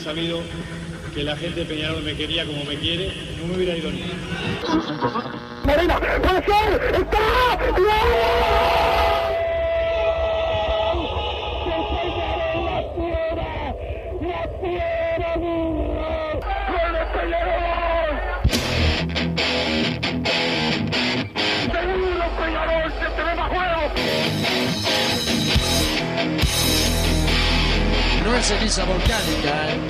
sabido que la gente de Peñarol me quería como me quiere, no me hubiera ido ni. Molina, puede ser, está, Seguro Peñarol, se te ve más juego. No es ceniza volcánica, ¿eh?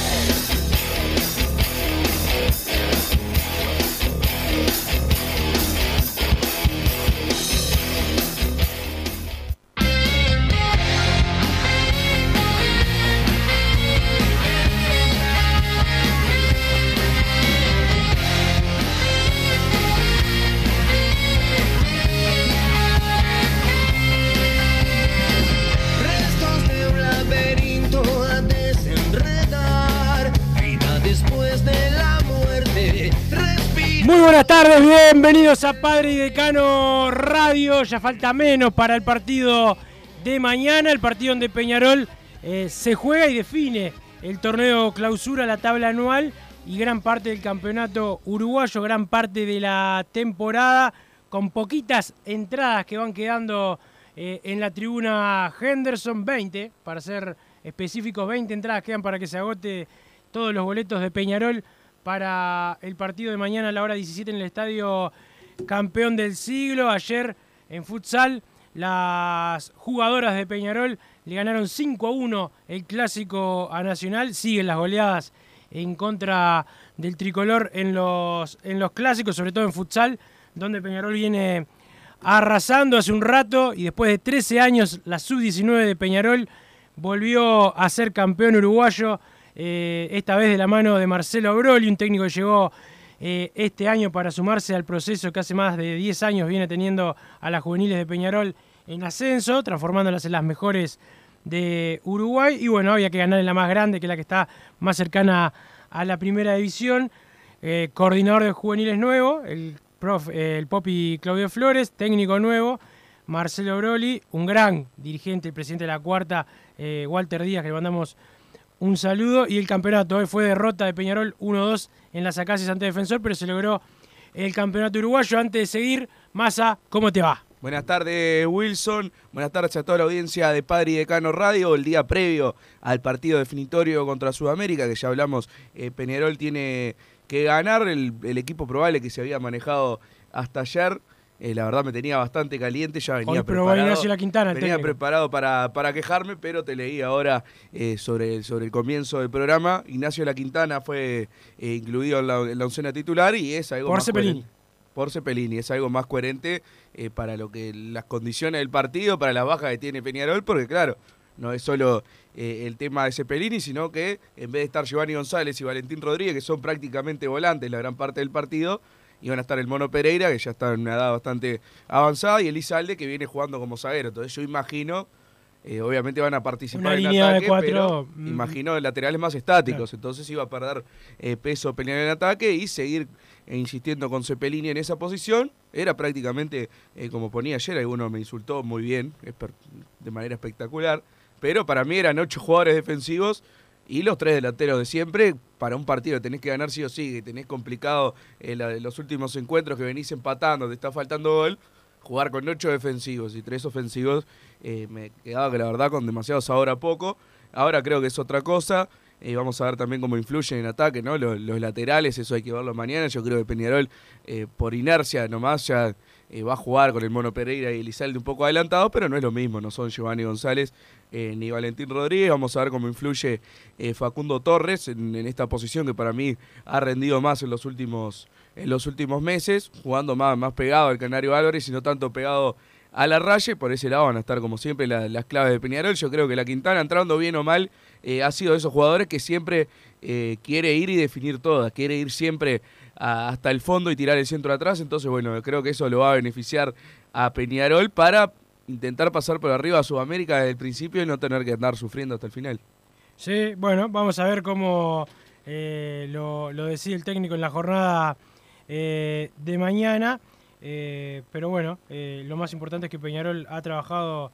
Bienvenidos a Padre y Decano Radio. Ya falta menos para el partido de mañana, el partido donde Peñarol eh, se juega y define el torneo clausura, la tabla anual y gran parte del campeonato uruguayo, gran parte de la temporada, con poquitas entradas que van quedando eh, en la tribuna Henderson, 20, para ser específicos, 20 entradas quedan para que se agote todos los boletos de Peñarol para el partido de mañana a la hora 17 en el estadio campeón del siglo. Ayer en futsal las jugadoras de Peñarol le ganaron 5 a 1 el clásico a Nacional. Siguen las goleadas en contra del tricolor en los, en los clásicos, sobre todo en futsal, donde Peñarol viene arrasando hace un rato y después de 13 años la sub-19 de Peñarol volvió a ser campeón uruguayo, eh, esta vez de la mano de Marcelo Broli, un técnico que llegó eh, este año para sumarse al proceso que hace más de 10 años viene teniendo a las juveniles de Peñarol en ascenso, transformándolas en las mejores de Uruguay. Y bueno, había que ganar en la más grande, que es la que está más cercana a la primera división. Eh, coordinador de juveniles nuevo, el, prof, el Popi Claudio Flores, técnico nuevo, Marcelo Broli, un gran dirigente, el presidente de la cuarta, Walter Díaz, que le mandamos un saludo. Y el campeonato hoy fue derrota de Peñarol 1-2 en las acacias ante Defensor, pero se logró el campeonato uruguayo. Antes de seguir, Massa, ¿cómo te va? Buenas tardes, Wilson. Buenas tardes a toda la audiencia de Padre y Decano Radio. El día previo al partido definitorio contra Sudamérica, que ya hablamos, eh, Peñarol tiene que ganar. El, el equipo probable que se había manejado hasta ayer. Eh, la verdad me tenía bastante caliente, ya venía Hoy preparado. La Quintana, venía técnico. preparado para, para quejarme, pero te leí ahora eh, sobre, sobre el comienzo del programa. Ignacio La Quintana fue eh, incluido en la, en la oncena titular y es algo Por más Cepelini. Por Cepelini, es algo más coherente para lo que las condiciones del partido, para las bajas que tiene Peñarol, porque claro, no es solo eh, el tema de Cepelini, sino que en vez de estar Giovanni González y Valentín Rodríguez, que son prácticamente volantes la gran parte del partido, iban a estar el Mono Pereira, que ya está en una edad bastante avanzada, y Elizalde, que viene jugando como zaguero. Entonces yo imagino, eh, obviamente van a participar Una en línea de ataque, cuatro, pero mm. imagino laterales más estáticos. Entonces iba a perder eh, peso Peñarol en ataque y seguir eh, insistiendo con Cepelini en esa posición. Era prácticamente, eh, como ponía ayer, alguno me insultó muy bien, de manera espectacular. Pero para mí eran ocho jugadores defensivos y los tres delanteros de siempre. Para un partido tenés que ganar sí o sí, que tenés complicado eh, los últimos encuentros que venís empatando, te está faltando gol. Jugar con ocho defensivos y tres ofensivos eh, me quedaba que la verdad con demasiado sabor a poco. Ahora creo que es otra cosa. Eh, vamos a ver también cómo influyen en ataque, ¿no? Los, laterales, eso hay que verlo mañana. Yo creo que Peñarol, por inercia nomás, ya eh, va a jugar con el Mono Pereira y Elizalde un poco adelantado, pero no es lo mismo, no son Giovanni González eh, ni Valentín Rodríguez. Vamos a ver cómo influye eh, Facundo Torres en, esta posición que para mí ha rendido más en los últimos, en los últimos meses, jugando más, más pegado al Canario Álvarez y no tanto pegado a la raya. Por ese lado van a estar como siempre la- las claves de Peñarol. Yo creo que la Quintana, entrando bien o mal, ha sido de esos jugadores que siempre quiere ir y definir todas, quiere ir siempre hasta el fondo y tirar el centro atrás. Entonces, bueno, creo que eso lo va a beneficiar a Peñarol para intentar pasar por arriba a Sudamérica desde el principio y no tener que andar sufriendo hasta el final. Sí, bueno, vamos a ver cómo eh, lo, lo decide el técnico en la jornada eh, de mañana. Eh, pero bueno, lo más importante es que Peñarol ha trabajado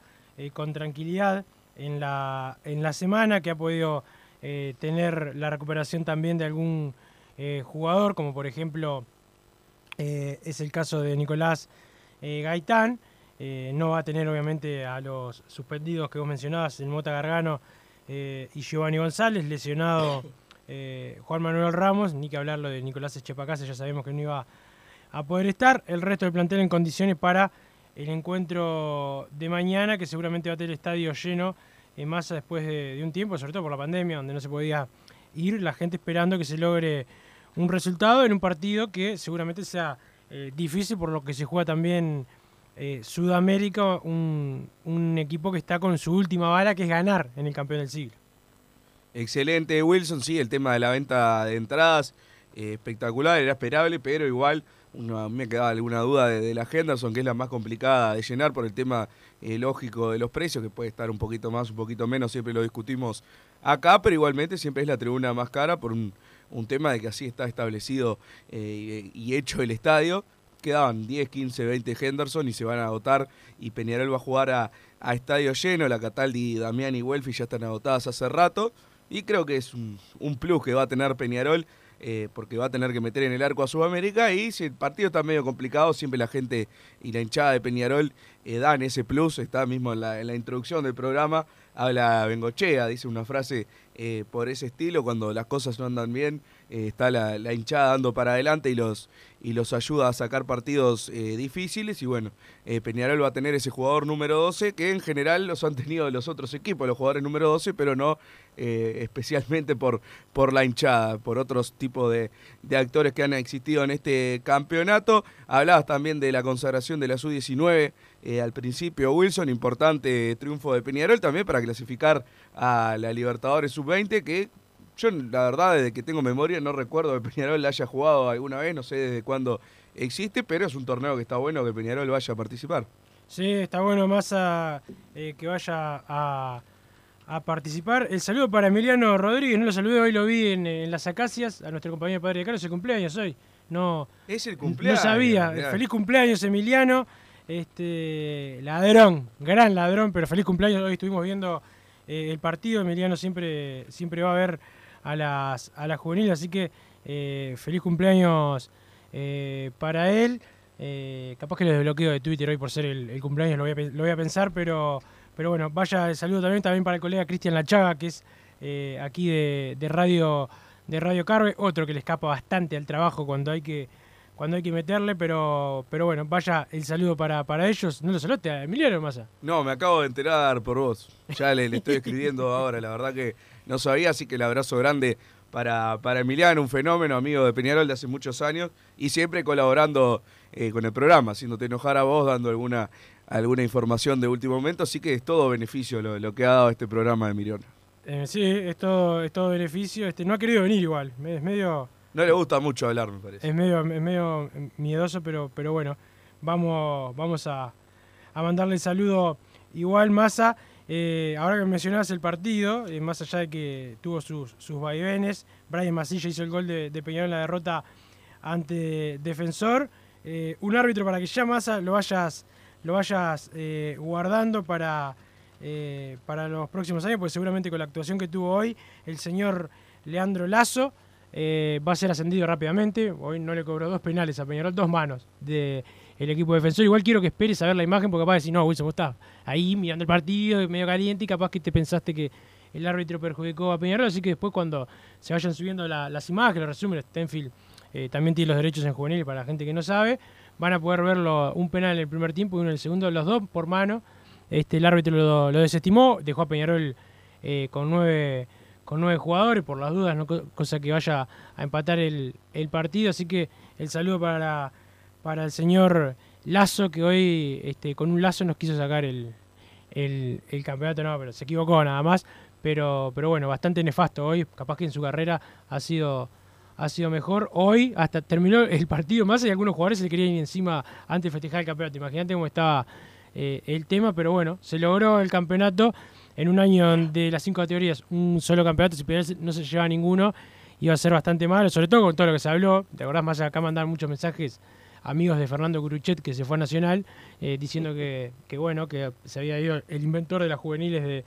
con tranquilidad en la, en la semana, que ha podido tener la recuperación también de algún eh, jugador, como por ejemplo eh, es el caso de Nicolás eh, Gaitán. No va a tener obviamente a los suspendidos que vos mencionabas, el Mota Gargano y Giovanni González, lesionado Juan Manuel Ramos, ni que hablarlo de Nicolás Echepacase, ya sabemos que no iba a poder estar. El resto del plantel en condiciones para el encuentro de mañana, que seguramente va a tener el estadio lleno en masa después de, de un tiempo, sobre todo por la pandemia, donde no se podía ir, la gente esperando que se logre un resultado en un partido que seguramente sea eh, difícil por lo que se juega también eh, Sudamérica, un, un equipo que está con su última bala, que es ganar en el campeón del siglo. Excelente, Wilson. Sí, el tema de la venta de entradas, eh, espectacular, era esperable, pero igual una- me quedaba alguna duda de, de la Henderson, que es la más complicada de llenar por el tema eh, lógico de los precios, que puede estar un poquito más, un poquito menos, siempre lo discutimos acá, pero igualmente siempre es la tribuna más cara por un, un tema de que así está establecido eh, y hecho el estadio. Quedaban 10, 15, 20 Henderson y se van a agotar y Peñarol va a jugar a, a estadio lleno. La Cataldi, Damián y Welfi ya están agotadas hace rato. Y creo que es un, plus que va a tener Peñarol, eh, porque va a tener que meter en el arco a Sudamérica. Y si el partido está medio complicado, siempre la gente y la hinchada de Peñarol eh, dan ese plus. Está mismo en la, en la introducción del programa. Habla Bengochea, dice una frase eh, por ese estilo. Cuando las cosas no andan bien, eh, está la, hinchada dando para adelante y los, y los ayuda a sacar partidos eh, difíciles. Y bueno, Peñarol va a tener ese jugador número 12, que en general los han tenido los otros equipos, los jugadores número 12, pero no especialmente por, por la hinchada, por otros tipos de, de actores que han existido en este campeonato. Hablabas también de la consagración de la Sub-19 eh, al principio, Wilson, importante triunfo de Peñarol también para clasificar a la Libertadores Sub-20, que yo la verdad desde que tengo memoria no recuerdo que Peñarol la haya jugado alguna vez, no sé desde cuándo existe, pero es un torneo que está bueno que Peñarol vaya a participar. Sí, está bueno Massa eh, que vaya a, a participar. El saludo para Emiliano Rodríguez, no lo saludé, hoy lo vi en, en las acacias, a nuestro compañero Padre de Carlos, el cumpleaños hoy. No, Es el no cumpleaños. sabía. mirá. Feliz cumpleaños, Emiliano. Este, ladrón, gran ladrón, pero feliz cumpleaños. Hoy estuvimos viendo eh, el partido. Emiliano siempre, siempre va a ver a las, a las juveniles, así que eh, feliz cumpleaños eh, para él. Capaz que lo desbloqueo de Twitter hoy por ser el, cumpleaños, lo voy, a, pensar, pero, pero bueno, vaya el saludo también, también para el colega Cristian Lachaga, que es aquí de, de Radio de Radio Carve, otro que le escapa bastante al trabajo cuando hay que cuando hay que meterle, pero pero bueno, vaya el saludo para, para ellos. ¿No lo saludaste a Emiliano Massa? No, me acabo de enterar por vos. Ya le, le estoy escribiendo ahora, la verdad que no sabía, así que el abrazo grande para, para Emiliano, un fenómeno, amigo de Peñarol de hace muchos años y siempre colaborando eh, con el programa, haciéndote enojar a vos, dando alguna, alguna información de último momento, así que es todo beneficio lo, lo que ha dado este programa de Emiliano. Eh, sí, es todo, es todo beneficio. Este, no ha querido venir igual, es medio... No le gusta mucho hablar, me parece. Es medio, es medio miedoso, pero, pero bueno, vamos, vamos a, a mandarle saludo igual, Massa. Eh, ahora que mencionabas el partido, eh, más allá de que tuvo sus, sus vaivenes, Brian Masilla hizo el gol de, de Peñarol en la derrota ante Defensor. Eh, un árbitro para que ya Massa lo vayas, lo vayas guardando para, para los próximos años, porque seguramente con la actuación que tuvo hoy, el señor Leandro Lazo eh, va a ser ascendido rápidamente. Hoy no le cobró dos penales a Peñarol, dos manos del equipo defensor. Igual quiero que esperes a ver la imagen porque capaz de decir, no, Wilson, vos estás ahí mirando el partido, medio caliente y capaz que te pensaste que el árbitro perjudicó a Peñarol. Así que después cuando se vayan subiendo la- las imágenes, los resúmenes, Tenfield eh, también tiene los derechos en juvenil para la gente que no sabe, van a poder verlo un penal en el primer tiempo y uno en el segundo, los dos por mano. Este, el árbitro lo, lo desestimó, dejó a Peñarol eh, con nueve con nueve jugadores, por las dudas, no Co- cosa que vaya a empatar el, el partido. Así que el saludo para, para el señor Lazo, que hoy este, con un lazo nos quiso sacar el, el, el campeonato, no, pero se equivocó nada más. Pero, pero bueno, bastante nefasto hoy, capaz que en su carrera ha sido, ha sido mejor. Hoy hasta terminó el partido más y algunos jugadores se querían ir encima antes de festejar el campeonato. Imagínate cómo estaba eh, el tema, pero bueno, se logró el campeonato en un año de las cinco categorías, un solo campeonato, si no se lleva ninguno, iba a ser bastante malo, sobre todo con todo lo que se habló. ¿Te acordás más acá mandar muchos mensajes amigos de Fernando Curuchet que se fue a Nacional eh, diciendo que, bueno, que se había ido el inventor de las juveniles de,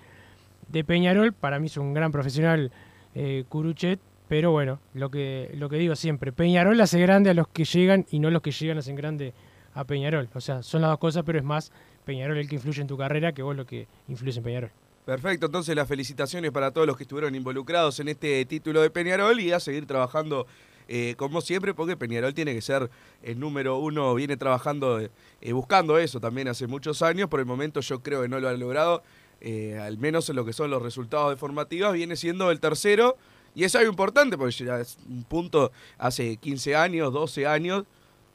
de Peñarol. Para mí es un gran profesional eh, Curuchet, pero bueno, lo que, lo que digo siempre, Peñarol hace grande a los que llegan y no los que llegan hacen grande a Peñarol. O sea, son las dos cosas, pero es más Peñarol el que influye en tu carrera que vos lo que influye en Peñarol. Perfecto, entonces las felicitaciones para todos los que estuvieron involucrados en este título de Peñarol y a seguir trabajando eh, como siempre, porque Peñarol tiene que ser el número uno, viene trabajando, eh, buscando eso también hace muchos años, por el momento yo creo que no lo ha logrado, eh, al menos en lo que son los resultados de formativas, viene siendo el tercero y es algo importante, porque ya es un punto hace 15 años, 12 años,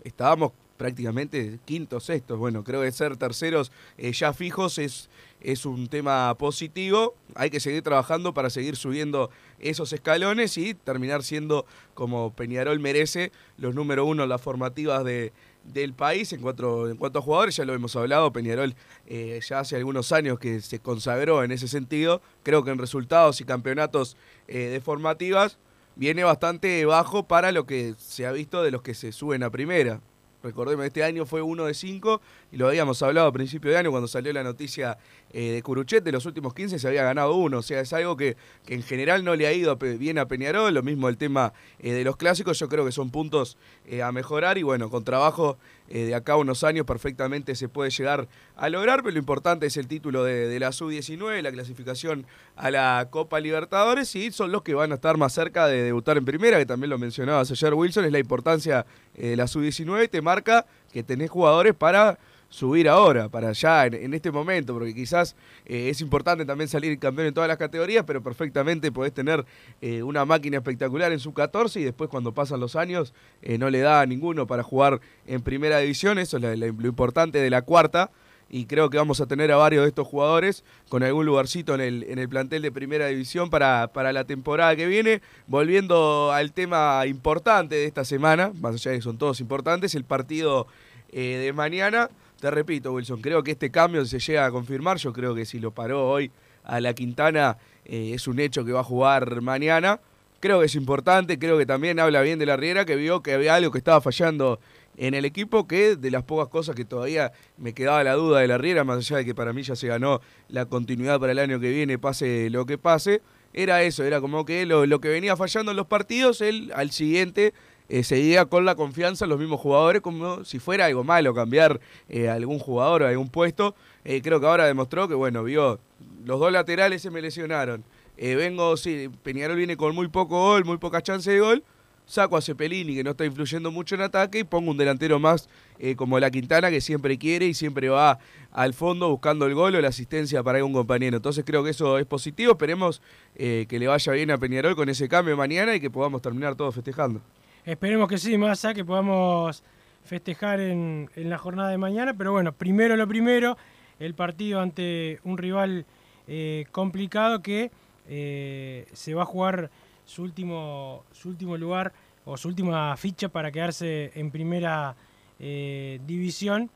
estábamos prácticamente quinto, sexto. Bueno, creo que ser terceros eh, ya fijos es, es un tema positivo. Hay que seguir trabajando para seguir subiendo esos escalones y terminar siendo, como Peñarol merece, los número uno en las formativas de, del país en cuanto, en cuanto a jugadores. Ya lo hemos hablado, Peñarol eh, ya hace algunos años que se consagró en ese sentido. Creo que en resultados y campeonatos eh, de formativas viene bastante bajo para lo que se ha visto de los que se suben a primera. Recordemos, este año fue uno de cinco y lo habíamos hablado a principio de año cuando salió la noticia eh, de Curuchet, de los últimos 15 se había ganado uno, o sea, es algo que, en general no le ha ido bien a Peñarol, lo mismo el tema eh, de los clásicos, yo creo que son puntos eh, a mejorar y bueno, con trabajo de acá a unos años perfectamente se puede llegar a lograr, pero lo importante es el título de, la Sub-19, la clasificación a la Copa Libertadores y son los que van a estar más cerca de debutar en primera, que también lo mencionabas ayer Wilson, es la importancia de la Sub-19, te marca que tenés jugadores para subir ahora, para allá, en, este momento, porque quizás eh, es importante también salir campeón en todas las categorías, pero perfectamente podés tener eh, una máquina espectacular en su 14 y después cuando pasan los años eh, no le da a ninguno para jugar en primera división, eso es lo importante de la cuarta. Y creo que vamos a tener a varios de estos jugadores con algún lugarcito en el, en el plantel de primera división para, para la temporada que viene. Volviendo al tema importante de esta semana, más allá de que son todos importantes, el partido de mañana te repito, Wilson, creo que este cambio se llega a confirmar. Yo creo que si lo paró hoy a la Quintana eh, es un hecho que va a jugar mañana. Creo que es importante, creo que también habla bien de la Riera, que vio que había algo que estaba fallando en el equipo, que de las pocas cosas que todavía me quedaba la duda de la Riera, más allá de que para mí ya se ganó la continuidad para el año que viene, pase lo que pase, era eso, era como que lo, lo que venía fallando en los partidos, él al siguiente eh, seguía con la confianza en los mismos jugadores como si fuera algo malo cambiar eh, algún jugador o algún puesto. Eh, creo que ahora demostró que, bueno, vio, los dos laterales se me lesionaron. vengo, sí, Peñarol viene con muy poco gol, muy poca chance de gol. Saco a Cepelini, que no está influyendo mucho en ataque, y pongo un delantero más como la Quintana, que siempre quiere y siempre va al fondo buscando el gol o la asistencia para algún compañero. Entonces creo que eso es positivo. Esperemos que le vaya bien a Peñarol con ese cambio mañana y que podamos terminar todos festejando. Esperemos que sí, allá que podamos festejar en, la jornada de mañana, pero bueno, primero lo primero, el partido ante un rival eh, complicado que eh, se va a jugar su último, su último lugar o su última ficha para quedarse en primera eh, división.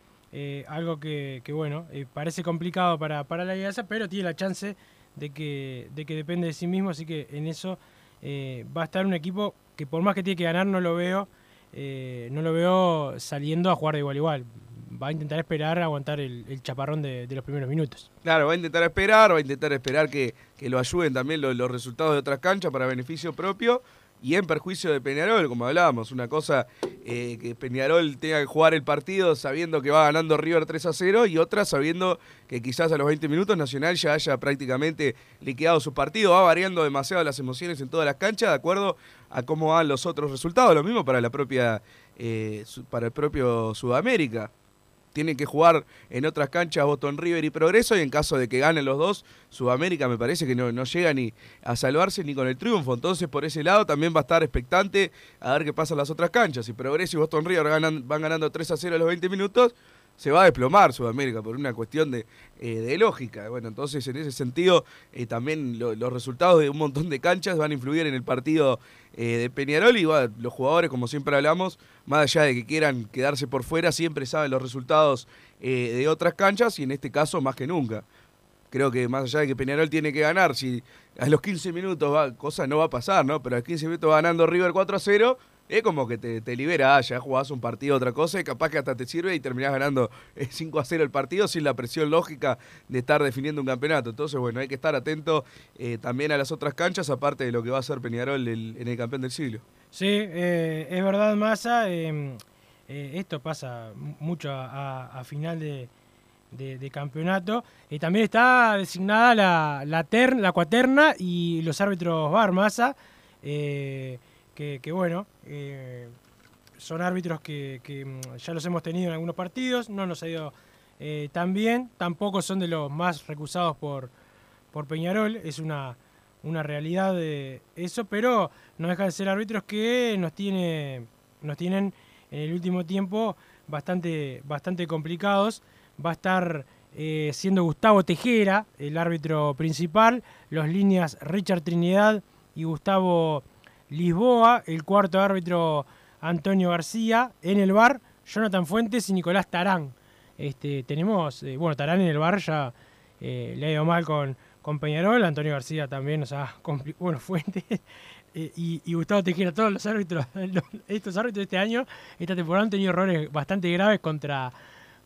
algo que, bueno, parece complicado para, para la Alianza, pero tiene la chance de que, de que depende de sí mismo, así que en eso va a estar un equipo que por más que tiene que ganar, no lo veo, eh, no lo veo saliendo a jugar de igual a igual. Va a intentar esperar, aguantar el, chaparrón de, los primeros minutos. Claro, va a intentar esperar, va a intentar esperar que, lo ayuden también los resultados de otras canchas para beneficio propio y en perjuicio de Peñarol, como hablábamos. Una cosa eh, que Peñarol tenga que jugar el partido sabiendo que va ganando River 3 a 0 y otra sabiendo que quizás a los 20 minutos Nacional ya haya prácticamente liquidado su partido. Va variando demasiado las emociones en todas las canchas de acuerdo a cómo van los otros resultados. Lo mismo para la propia eh, para el propio Sudamérica tienen que jugar en otras canchas Boston River y Progreso y en caso de que ganen los dos, Sudamérica me parece que no, llega ni a salvarse ni con el triunfo. Entonces por ese lado también va a estar expectante a ver qué pasa en las otras canchas. Si Progreso y Boston River van ganando 3 a 0 a los 20 minutos, se va a desplomar Sudamérica por una cuestión de, eh, de lógica. Bueno, entonces en ese sentido eh, también lo- los resultados de un montón de canchas van a influir en el partido eh, de Peñarol y los jugadores, como siempre hablamos, más allá de que quieran quedarse por fuera, siempre saben los resultados de otras canchas y en este caso más que nunca. Creo que más allá de que Peñarol tiene que ganar, si a los 15 minutos va, cosa no va a pasar, ¿no? Pero a los 15 minutos va ganando River 4 a 0, es como que te, te libera, ah, ya jugás un partido, otra cosa, y capaz que hasta te sirve y terminás ganando eh, 5 a 0 el partido sin la presión lógica de estar definiendo un campeonato. Entonces, bueno, hay que estar atento eh, también a las otras canchas, aparte de lo que va a hacer Peñarol en el campeón del siglo. Sí, eh, es verdad, Massa. eh, eh, esto pasa mu- mucho a, final de, campeonato. Y también está designada la, la, la cuaterna y los árbitros VAR, Massa. eh, que, bueno, eh, son árbitros que, que, mm, ya los hemos tenido en algunos partidos, no nos ha ido eh, tan bien, tampoco son de los más recusados por, por Peñarol, es una, una realidad de eso, pero no dejan de ser árbitros que nos, tiene, nos tienen en el último tiempo bastante, bastante complicados. Va a estar eh, siendo Gustavo Tejera, el árbitro principal, los líneas Richard Trinidad y Gustavo Lisboa, el cuarto árbitro Antonio García, en el bar Jonathan Fuentes y Nicolás Tarán. Este, tenemos, eh, bueno, Tarán en el bar ya eh, le ha ido mal con, con Peñarol, Antonio García también ha compli- bueno, Fuentes eh, y, Gustavo Tejera, todos los árbitros, estos árbitros de este año, esta temporada han tenido errores bastante graves contra,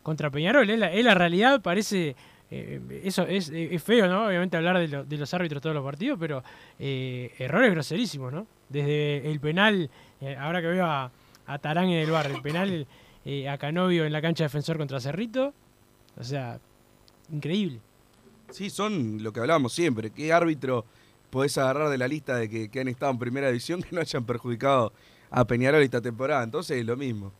contra Peñarol. Es la, es la realidad, parece, eh, eso es, es feo, ¿no? Obviamente hablar de, de los árbitros todos los partidos, pero eh, errores groserísimos, ¿no? Desde el penal, eh, ahora que veo a, a Tarán en el bar, el penal eh, a Canovio en la cancha defensor contra Cerrito, o sea, increíble. Sí, son lo que hablábamos siempre. ¿Qué árbitro podés agarrar de la lista de que, que han estado en primera división que no hayan perjudicado a Peñarol esta temporada? Entonces es lo mismo.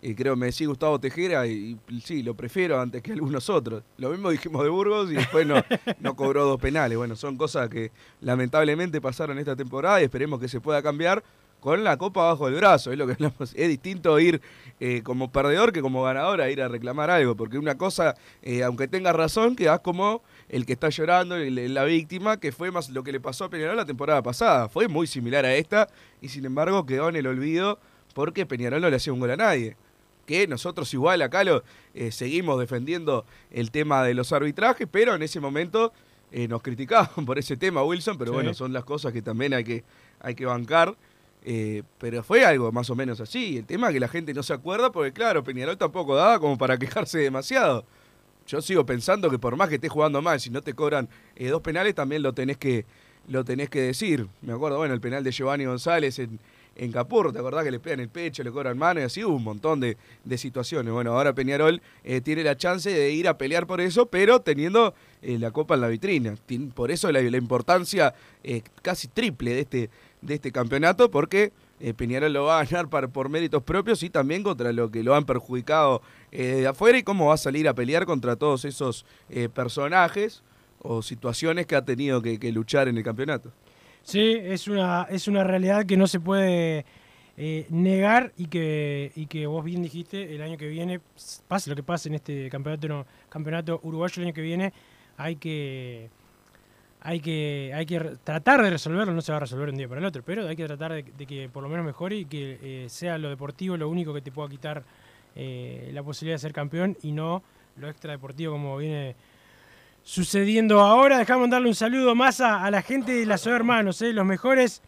Y creo me decía Gustavo Tejera y, y sí, lo prefiero antes que algunos otros. Lo mismo dijimos de Burgos y después no, no cobró dos penales. Bueno, son cosas que lamentablemente pasaron esta temporada y esperemos que se pueda cambiar con la copa bajo el brazo. Es lo que hablamos. Es distinto ir eh, como perdedor que como ganador a ir a reclamar algo. Porque una cosa, eh, aunque tengas razón, quedás como el que está llorando, el- la víctima, que fue más lo que le pasó a Peñarol la temporada pasada. Fue muy similar a esta y sin embargo quedó en el olvido porque Peñarol no le hacía un gol a nadie. Que nosotros igual acá lo eh, seguimos defendiendo el tema de los arbitrajes, pero en ese momento eh, nos criticaban por ese tema, Wilson, pero Sí. bueno, son las cosas que también hay que, hay que bancar. Eh, pero fue algo más o menos así. El tema es que la gente no se acuerda porque, claro, Peñarol tampoco daba como para quejarse demasiado. Yo sigo pensando que por más que estés jugando mal, si no te cobran eh, dos penales, también lo tenés que lo tenés que decir. Me acuerdo, bueno, el penal de Giovanni González en, en Capurro, ¿te acordás que le pegan el pecho, le cobran mano y así hubo un montón de, de situaciones? Bueno, ahora Peñarol eh, tiene la chance de ir a pelear por eso, pero teniendo eh, la copa en la vitrina. Por eso la, importancia eh, casi triple de este, de este campeonato, porque Peñarol lo va a ganar por méritos propios y también contra lo que lo han perjudicado de afuera y cómo va a salir a pelear contra todos esos personajes o situaciones que ha tenido que luchar en el campeonato. Sí, es una, es una realidad que no se puede eh, negar y que, y que vos bien dijiste, el año que viene, pase lo que pase en este campeonato, no, campeonato uruguayo el año que viene, hay que, hay que, hay que tratar de resolverlo, no se va a resolver un día para el otro, pero hay que tratar de, de que por lo menos mejore y que eh, sea lo deportivo lo único que te pueda quitar eh, la posibilidad de ser campeón y no lo extradeportivo como viene sucediendo ahora. Dejamos darle un saludo más a, a la gente de la SOE Hermanos, ¿eh? los mejores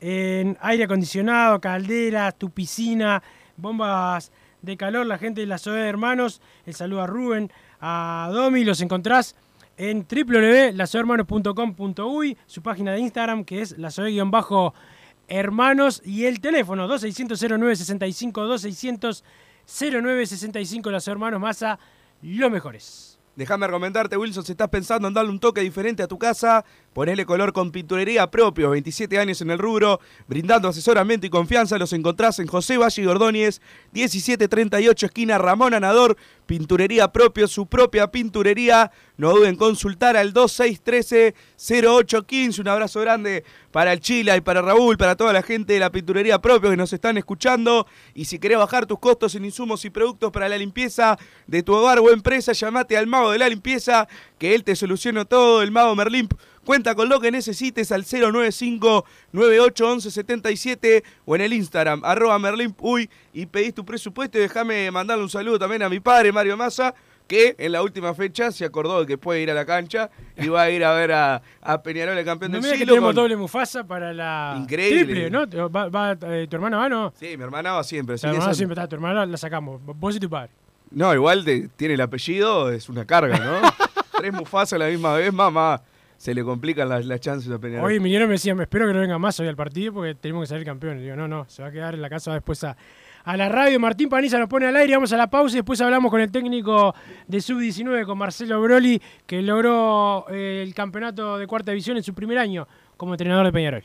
en aire acondicionado, calderas, tu piscina, bombas de calor, la gente de la SOE Hermanos. El saludo a Rubén, a Domi, los encontrás en www.lasoehermanos.com.uy, su página de Instagram que es lasoe-hermanos y el teléfono 2600-0965, 2600-0965, la SOE Hermanos Massa, los mejores. Déjame recomendarte, Wilson, si estás pensando en darle un toque diferente a tu casa, ponele color con pinturería propio, 27 años en el rubro, brindando asesoramiento y confianza, los encontrás en José Valle y Ordóñez, 1738 esquina Ramón Anador, pinturería propio, su propia pinturería, no duden en consultar al 2613-0815, un abrazo grande para el Chila y para Raúl, para toda la gente de la pinturería propio que nos están escuchando, y si querés bajar tus costos en insumos y productos para la limpieza de tu hogar o empresa, llamate al mago de la limpieza, que él te soluciona todo, el mago Merlín Cuenta con lo que necesites al 095-981177 o en el Instagram, arroba y pedís tu presupuesto y déjame mandarle un saludo también a mi padre, Mario Massa, que en la última fecha se acordó de que puede ir a la cancha y va a ir a ver a, a Peñarol, el campeón No del mira que siglo. tenemos con- doble Mufasa para la Increíble. triple, ¿no? Te- va- va- eh, ¿Tu hermana va no? Sí, mi hermana va siempre. Tu hermana esa- siempre está, tu hermana la sacamos. Vos y tu padre. No, igual tiene el apellido, es una carga, ¿no? Tres Mufasa a la misma vez, mamá. Se le complican las, las chances a Peñarol. Hoy me decía, me espero que no venga más hoy al partido porque tenemos que salir campeones. Digo, no, no, se va a quedar en la casa después a, a la radio. Martín Paniza nos pone al aire, vamos a la pausa y después hablamos con el técnico de Sub-19, con Marcelo Broli, que logró eh, el campeonato de cuarta división en su primer año como entrenador de Peñarol.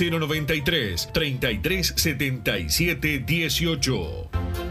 093 3377 18.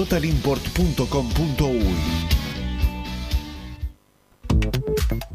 www.totalimport.com.uy.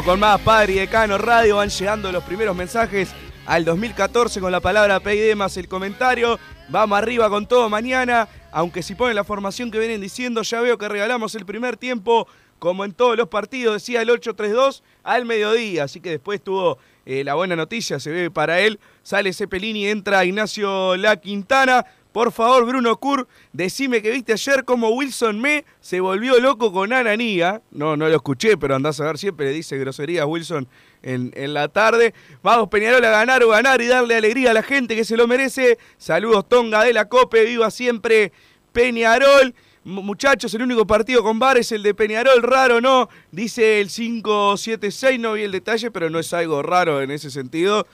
Con más Padre y Decano Radio. Van llegando los primeros mensajes al 2014 con la palabra PID más el comentario. Vamos arriba con todo mañana. Aunque si ponen la formación que vienen diciendo, ya veo que regalamos el primer tiempo, como en todos los partidos, decía el 8-3-2 al mediodía. Así que después tuvo eh, la buena noticia, se ve para él. Sale Cepelini, entra Ignacio La Quintana. Por favor, Bruno Kur, decime que viste ayer cómo Wilson Me se volvió loco con Ananía. No, no lo escuché, pero andás a ver, siempre le dice groserías Wilson en, en la tarde. Vamos, Peñarol, a ganar o ganar y darle alegría a la gente que se lo merece. Saludos, Tonga de la Cope, viva siempre Peñarol. Muchachos, el único partido con bar es el de Peñarol, raro no, dice el 576, no vi el detalle, pero no es algo raro en ese sentido.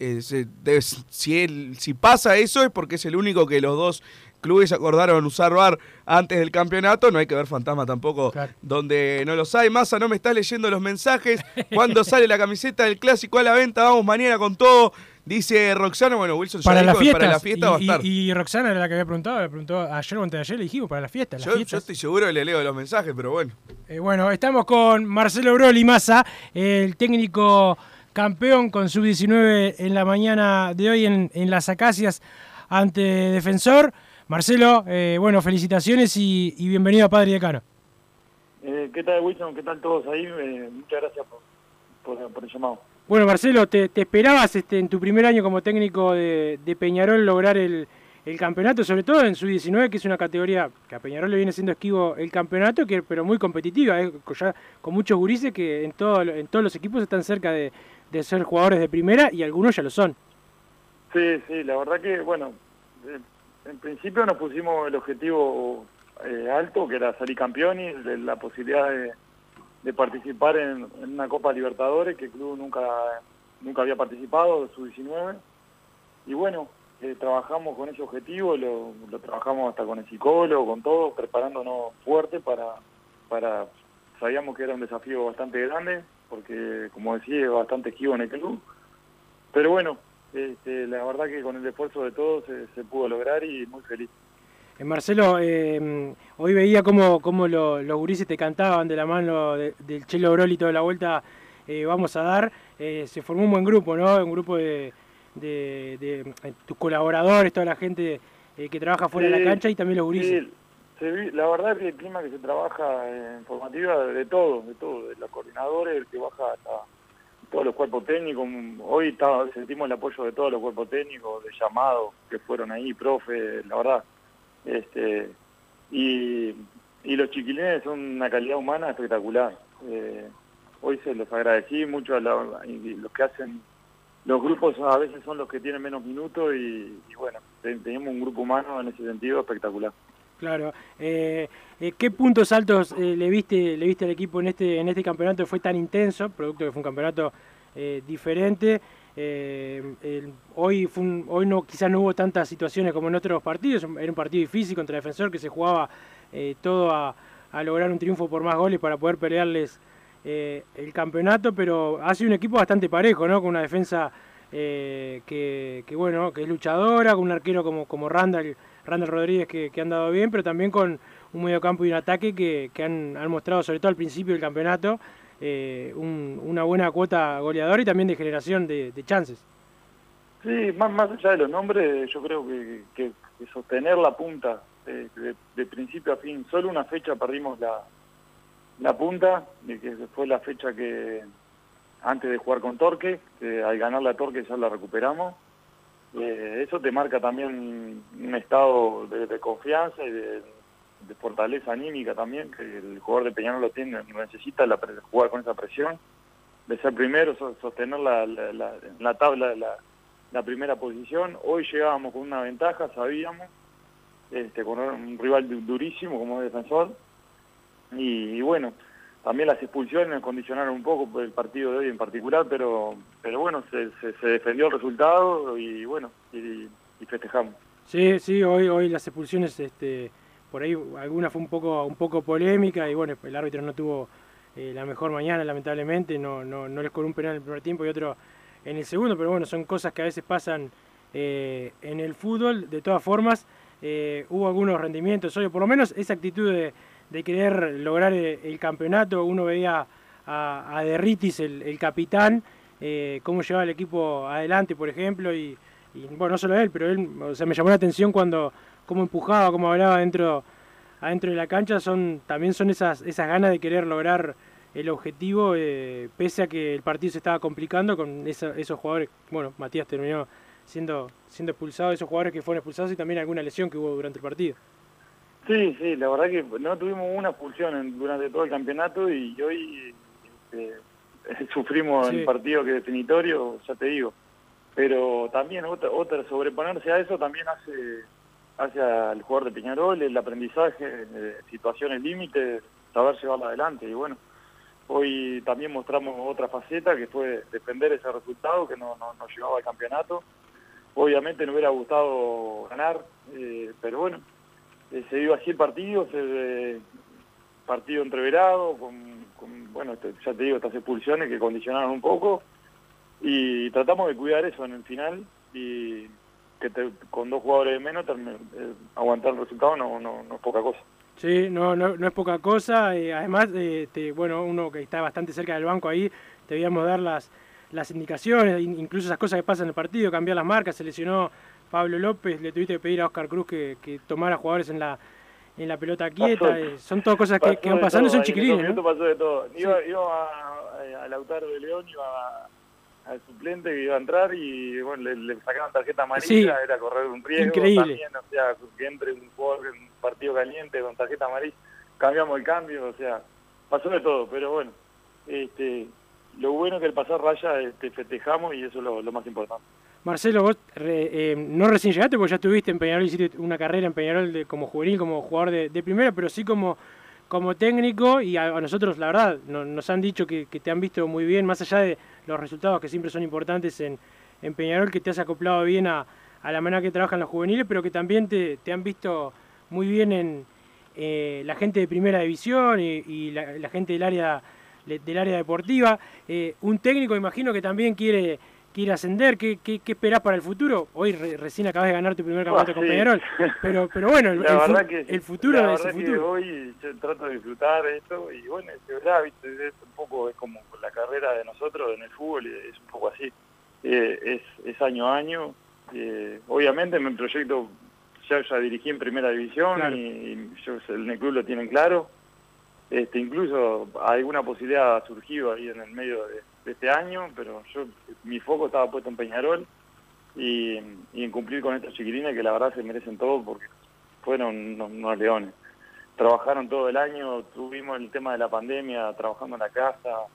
Eh, si, él- si pasa eso es porque es el único que los dos clubes acordaron usar VAR antes del campeonato. No hay que ver fantasma tampoco donde no los hay. Massa, no me estás leyendo los mensajes. ¿Cuándo sale la camiseta del clásico a la venta? Vamos mañana con todo. Dice Roxana, bueno, Wilson ya Para la dijo para la fiesta va a estar. Y, y Roxana era la que había preguntado, le preguntó ayer o antes de ayer, le dijimos para la fiesta. las yo, estoy seguro que le leo los mensajes, pero bueno. Eh, bueno, estamos con Marcelo Broli Massa, el técnico campeón con sub-19 en la mañana de hoy en, en las Acacias ante Defensor. Marcelo, eh, bueno, felicitaciones y, y bienvenido a Padre y Decano. Eh, ¿Qué tal, Wilson? ¿Qué tal todos ahí? Eh, muchas gracias por, por, por el llamado. Bueno, Marcelo, ¿te, te esperabas este, en tu primer año como técnico de, de Peñarol lograr el, el campeonato, sobre todo en sub-19, que es una categoría que a Peñarol le viene siendo esquivo el campeonato, que pero muy competitiva, eh, con, ya, con muchos gurises que en, todo, en todos los equipos están cerca de, de ser jugadores de primera y algunos ya lo son. Sí, sí, la verdad que, bueno, eh, en principio nos pusimos el objetivo eh, alto, que era salir campeón y de la posibilidad de, participar en, una Copa Libertadores, que el club nunca, nunca había participado, de sub-19. Y bueno, eh, trabajamos con ese objetivo, lo, lo trabajamos hasta con el psicólogo, con todo, preparándonos fuerte para, para... Sabíamos que era un desafío bastante grande, porque como decía, es bastante esquivo en el club. Pero bueno, este, la verdad que con el esfuerzo de todos se, se pudo lograr y muy feliz. Eh, Marcelo, eh, hoy veía cómo, cómo lo- los gurises te cantaban de la mano de- del Chelo Broli toda la vuelta eh, vamos a dar. Eh, se formó un buen grupo, ¿no? Un grupo de, de- de, tus colaboradores, toda la gente que trabaja fuera de la cancha y también los gurises. La verdad que el clima que se trabaja en formativa de todo, de todo, de los coordinadores, el que baja hasta todos los cuerpos técnicos. Hoy sentimos el apoyo de todos los cuerpos técnicos, de llamados que fueron ahí, profe, la verdad. este Y, y los chiquilines son una calidad humana espectacular. Eh, hoy se los agradecí mucho a la- los que hacen los grupos a veces son los que tienen menos minutos y, bueno, te- tenemos un grupo humano en ese sentido espectacular. Claro. Eh, eh, ¿Qué puntos altos eh, le viste le viste al equipo en este en este campeonato fue tan intenso? Producto que fue un campeonato diferente. Hoy hoy no quizás no hubo tantas situaciones como en otros partidos. Era un partido difícil contra Defensor que se jugaba todo a, lograr un triunfo por más goles para poder pelearles el campeonato, pero ha sido un equipo bastante parejo, ¿no? Con una defensa que, que, bueno, que es luchadora, con un arquero como, como Randall, Randall Rodríguez que, que han dado bien, pero también con un mediocampo y un ataque que, han, mostrado, sobre todo al principio del campeonato, eh, un- una buena cuota goleadora y también de generación de, chances. Sí, más, más allá de los nombres, yo creo que, sostener la punta eh, de, principio a fin, solo una fecha perdimos la, la punta, que fue la fecha que antes de jugar con Torque, que al ganar la Torque ya la recuperamos. Eh, eso te marca también un estado de, confianza y de, fortaleza anímica también, que el jugador de Peñarol lo tiene, necesita jugar con esa presión, de ser primero, so- sostener la, la, la- la tabla, la, primera posición. Hoy llegábamos con una ventaja, sabíamos, este, con un rival du- durísimo como defensor. Y bueno, también las expulsiones condicionaron un poco el partido de hoy en particular, pero pero bueno, se, se, se defendió el resultado y bueno, y, y festejamos. Sí, sí, hoy, hoy las expulsiones, este, por ahí alguna fue un poco, un poco polémica y bueno, el árbitro no tuvo eh, la mejor mañana, lamentablemente, no, no, no les cobró un penal en el primer tiempo y otro en el segundo, pero bueno, son cosas que a veces pasan eh, en el fútbol. De todas formas, eh, hubo algunos rendimientos hoy, por lo menos esa actitud de, de querer lograr el, el campeonato, uno veía a, a Derritis, el, capitán, eh, cómo llevaba el equipo adelante, por ejemplo, y, bueno, no solo él, pero él, o me llamó la atención cuando cómo empujaba, cómo hablaba dentro adentro de la cancha, son también son esas esas ganas de querer lograr el objetivo, eh, pese a que el partido se estaba complicando con esa- esos jugadores, bueno, Matías terminó siendo siendo expulsado, esos jugadores que fueron expulsados y también alguna lesión que hubo durante el partido. Sí, sí, la verdad que no tuvimos una expulsión en- durante todo el campeonato y hoy este, sufrimos Sí. el partido que es definitorio, ya te digo. Pero también otra, otra sobreponerse a eso también hace hace al jugador de Peñarol el aprendizaje, eh, situaciones límites, saber llevarla adelante. Y bueno, hoy también mostramos otra faceta que fue defender ese resultado que no, no, nos llevaba al campeonato. Obviamente no hubiera gustado ganar, eh, pero bueno, eh, se dio así el partido, se, eh, partido entreverado, con, con, bueno, te- ya te digo, estas expulsiones que condicionaron un poco, y tratamos de cuidar eso en el final, y que te- con dos jugadores de menos eh, aguantar el resultado no, no, es poca cosa. Sí, no, no, no es poca cosa. además, te- bueno, uno que está bastante cerca del banco ahí, debíamos dar las, las indicaciones, in- incluso esas cosas que pasan en el partido, cambiar las marcas, se Pablo López, le tuviste que pedir a Oscar Cruz que, que tomara jugadores en la en la pelota quieta, Pasó. eh, son todas cosas que, van pasando, todo, son chiquilines, ¿no? pasó de todo. Iba, iba a, a Lautaro de León, iba al suplente que iba a entrar y bueno, le, le sacaban tarjeta amarilla, Sí. era correr un riesgo Increíble. también, o sea, que entre un jugador en un partido caliente con tarjeta amarilla, cambiamos el cambio, o sea, pasó de todo, pero bueno, este lo bueno es que el pasar raya este, festejamos y eso es lo, lo más importante. Marcelo, vos re- eh, no recién llegaste porque ya estuviste en Peñarol, hiciste una carrera en Peñarol como juvenil, como jugador de, primera, pero sí como, como técnico y a, nosotros, la verdad, no- nos han dicho que, te han visto muy bien, más allá de los resultados que siempre son importantes en, Peñarol, que te has acoplado bien a, a la manera que trabajan los juveniles, pero que también te, te han visto muy bien en eh, la gente de primera división y, la, gente del área del área deportiva. Eh, un técnico imagino que también quiere quiere ascender? ¿Qué, qué, qué esperás para el futuro? Hoy re- recién acabas de ganar tu primer campeonato Ah, con sí. Peñarol, pero, pero bueno, el, la el fu- verdad que el futuro la es el verdad que futuro. hoy yo trato de disfrutar esto y bueno verdad viste es un poco es como la carrera de nosotros en el fútbol es un poco así Eh, es, es año a año Eh, obviamente mi proyecto ya ya dirigí en primera división Claro. y, y yo en el club lo tienen claro este incluso alguna posibilidad ha surgido ahí en el medio de, de este año pero yo mi foco estaba puesto en Peñarol y, en cumplir con estos chiquilines que la verdad se merecen todo porque fueron unos, leones. Trabajaron todo el año, tuvimos el tema de la pandemia, trabajando en la casa,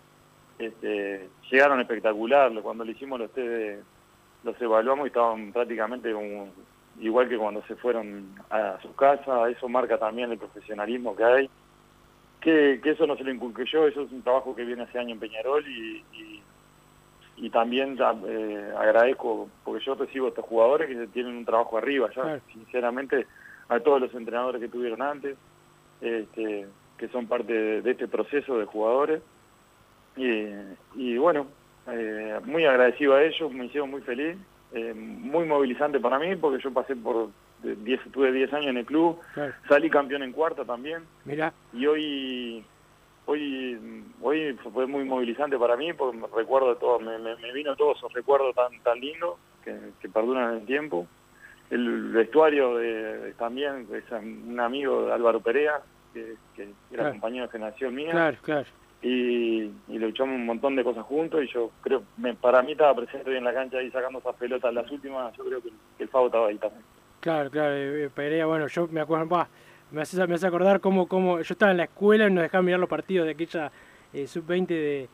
este, llegaron espectacular, cuando le hicimos los test los evaluamos y estaban prácticamente como- igual que cuando se fueron a sus casas, eso marca también el profesionalismo que hay, que, que eso no se lo inculqué yo, eso es un trabajo que viene hace años en Peñarol y, y, y también eh, agradezco, porque yo recibo a estos jugadores que tienen un trabajo arriba ya, Claro. sinceramente, a todos los entrenadores que tuvieron antes, este, que son parte de, de este proceso de jugadores. Y, y bueno, eh, muy agradecido a ellos, me hicieron muy feliz, eh, muy movilizante para mí, porque yo pasé por 10, tuve 10 años en el club, Claro. salí campeón en cuarta también, Mirá, y hoy hoy hoy fue muy movilizante para mí porque recuerdo de todo me, me, me vino todos esos recuerdos tan tan lindos que, que perduran en el tiempo el vestuario de- también es un amigo de Álvaro Perea que, que era Claro. compañero de generación mía claro, claro. y, y luchamos un montón de cosas juntos y yo creo me, para mí estaba presente hoy en la cancha ahí sacando esas pelotas las últimas yo creo que, que el Favo estaba ahí también Claro, claro, eh, Perea, bueno, yo me acuerdo, pa, me hace, acordar cómo, cómo yo estaba en la escuela y nos dejaban mirar los partidos de aquella eh, sub-20 de,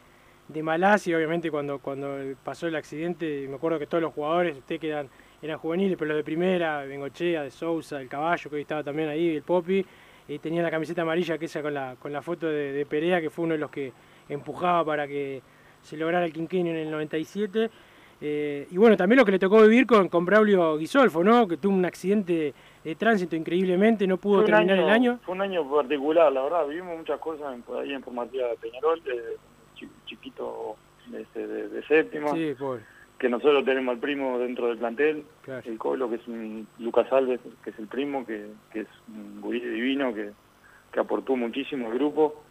de Malasia, obviamente cuando, cuando pasó el accidente, me acuerdo que todos los jugadores, ustedes que eran, eran juveniles, pero los de primera, Bengochea, de Sousa, el Caballo, que hoy estaba también ahí, el Popi, y tenía la camiseta amarilla que esa con la, con la foto de, de Perea, que fue uno de los que empujaba para que se lograra el quinquenio en el 97. Eh, y bueno, también lo que le tocó vivir con, con Braulio Guisolfo, ¿no? Que tuvo un accidente de tránsito increíblemente, no pudo un terminar el año. Fue un año particular, la verdad. Vivimos muchas cosas en, ahí en formativa de Peñarol, de, chi- chiquito este, de, de Sí, pobre. que nosotros tenemos al primo dentro del plantel, Claro. el Colo, que es un Lucas Alves, que es el primo, que, que es un gurí divino, que, que aportó muchísimo al grupo.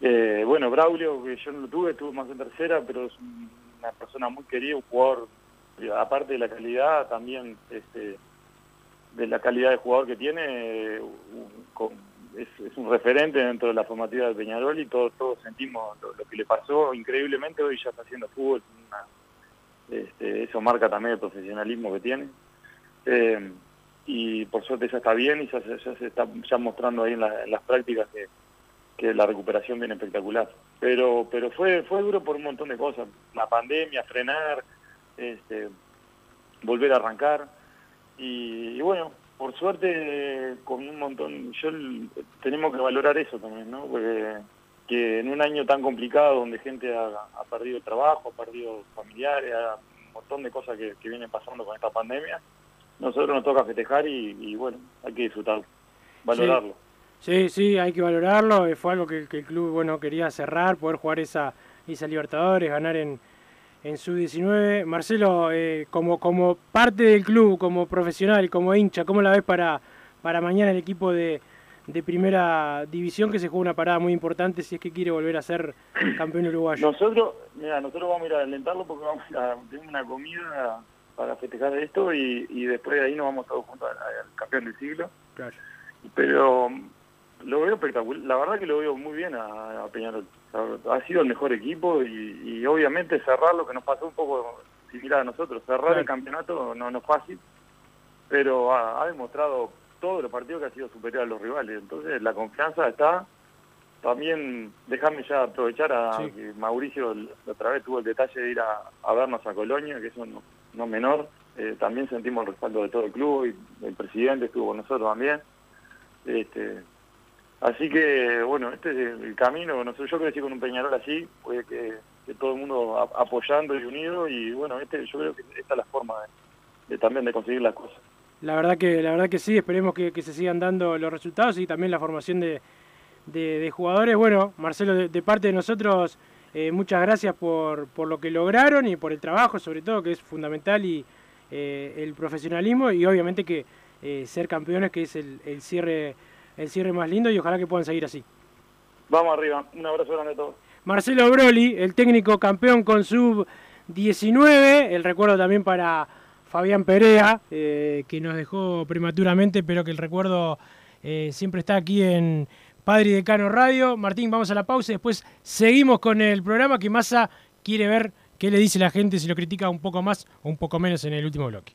Eh, bueno, Braulio, que yo no lo tuve, estuvo más en tercera, pero es una persona muy querida, un jugador, eh, aparte de la calidad, también este, de la calidad de jugador que tiene, eh, es, un referente dentro de la formativa de Peñarol y todos todos sentimos lo, que le pasó increíblemente, hoy ya está haciendo fútbol, una- este, eso marca también el profesionalismo que tiene. Eh, y por suerte ya está bien y ya, se- está ya mostrando ahí en, en las prácticas que, que la recuperación viene espectacular. Pero pero fue fue duro por un montón de cosas, la pandemia, frenar, este, volver a arrancar y, y bueno, por suerte con un montón, yo tenemos que valorar eso también, ¿no? Porque que en un año tan complicado donde gente ha, ha perdido el trabajo, ha perdido familiares, ha- un montón de cosas que, que vienen pasando con esta pandemia, nosotros nos toca festejar y, y bueno, hay que disfrutarlo, valorarlo. Sí, sí, hay que valorarlo. eh, Fue algo que, que el club bueno quería cerrar, poder jugar esa, esa Libertadores, ganar en, en sub-19. Marcelo, eh, como, como parte del club, como profesional, como hincha, ¿cómo la ves para, para mañana el equipo de, de primera división que se juega una parada muy importante si es que quiere volver a ser campeón uruguayo? Nosotros, mira, nosotros vamos a ir a alentarlo porque vamos a tener una comida para festejar esto y, y después de ahí nos vamos todos juntos al, al campeón del siglo. Claro. Pero lo veo espectacular, la verdad que lo veo muy bien a, a Peñarol. Ha sido el mejor equipo y, y obviamente cerrar lo que nos pasó un poco similar a nosotros. Cerrar Claro. el campeonato no, no es fácil, pero ha, ha demostrado todos los partidos que ha sido superior a los rivales. Entonces la confianza está. También déjame ya aprovechar a Sí. que Mauricio la otra vez tuvo el detalle de ir a, a vernos a Colonia, que eso no, no menor. Eh, también sentimos el respaldo de todo el club y el presidente estuvo con nosotros también. Este, así que, bueno, este es el camino. Nosotros, yo crecí con un Peñarol así, fue que, todo el mundo apoyando y unido. Y bueno, este yo creo que esta es la forma de, también de conseguir las cosas. La verdad que, la verdad que sí, esperemos que, se sigan dando los resultados y también la formación de, de- jugadores. Bueno, Marcelo, de, parte de nosotros, eh, muchas gracias por, por, lo que lograron y por el trabajo, sobre todo, que es fundamental, y eh, el profesionalismo, y obviamente que eh, ser campeones, que es el, cierre, el cierre más lindo, y ojalá que puedan seguir así. Vamos arriba, un abrazo grande a todos. Marcelo Broli, el técnico campeón con sub 19, el recuerdo también para Fabián Perea, que nos dejó prematuramente, pero que el recuerdo siempre está aquí en Padre y Decano Radio. Martín, vamos a la pausa y después seguimos con el programa que Massa quiere ver qué le dice la gente, si lo critica un poco más o un poco menos en el último bloque.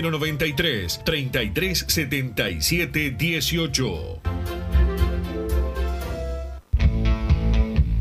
093 33 77 18.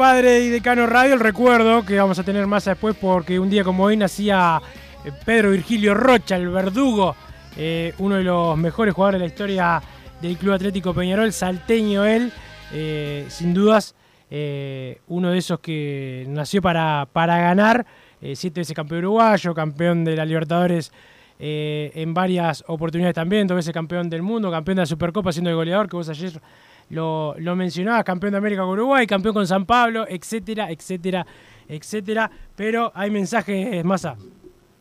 Padre y Decano Radio. El recuerdo que vamos a tener más después porque un día como hoy nacía eh, Pedro Virgilio Rocha, el verdugo, eh, uno de los mejores jugadores de la historia del Club Atlético Peñarol, salteño él, eh, sin dudas, uno de esos que nació para, para ganar, siete veces campeón uruguayo, campeón de la Libertadores en varias oportunidades también, dos veces campeón del mundo, campeón de la Supercopa siendo el goleador, que vos ayer lo, lo mencionabas, campeón de América con Uruguay, campeón con San Pablo, etcétera, etcétera, etcétera. Pero hay mensajes, Massa.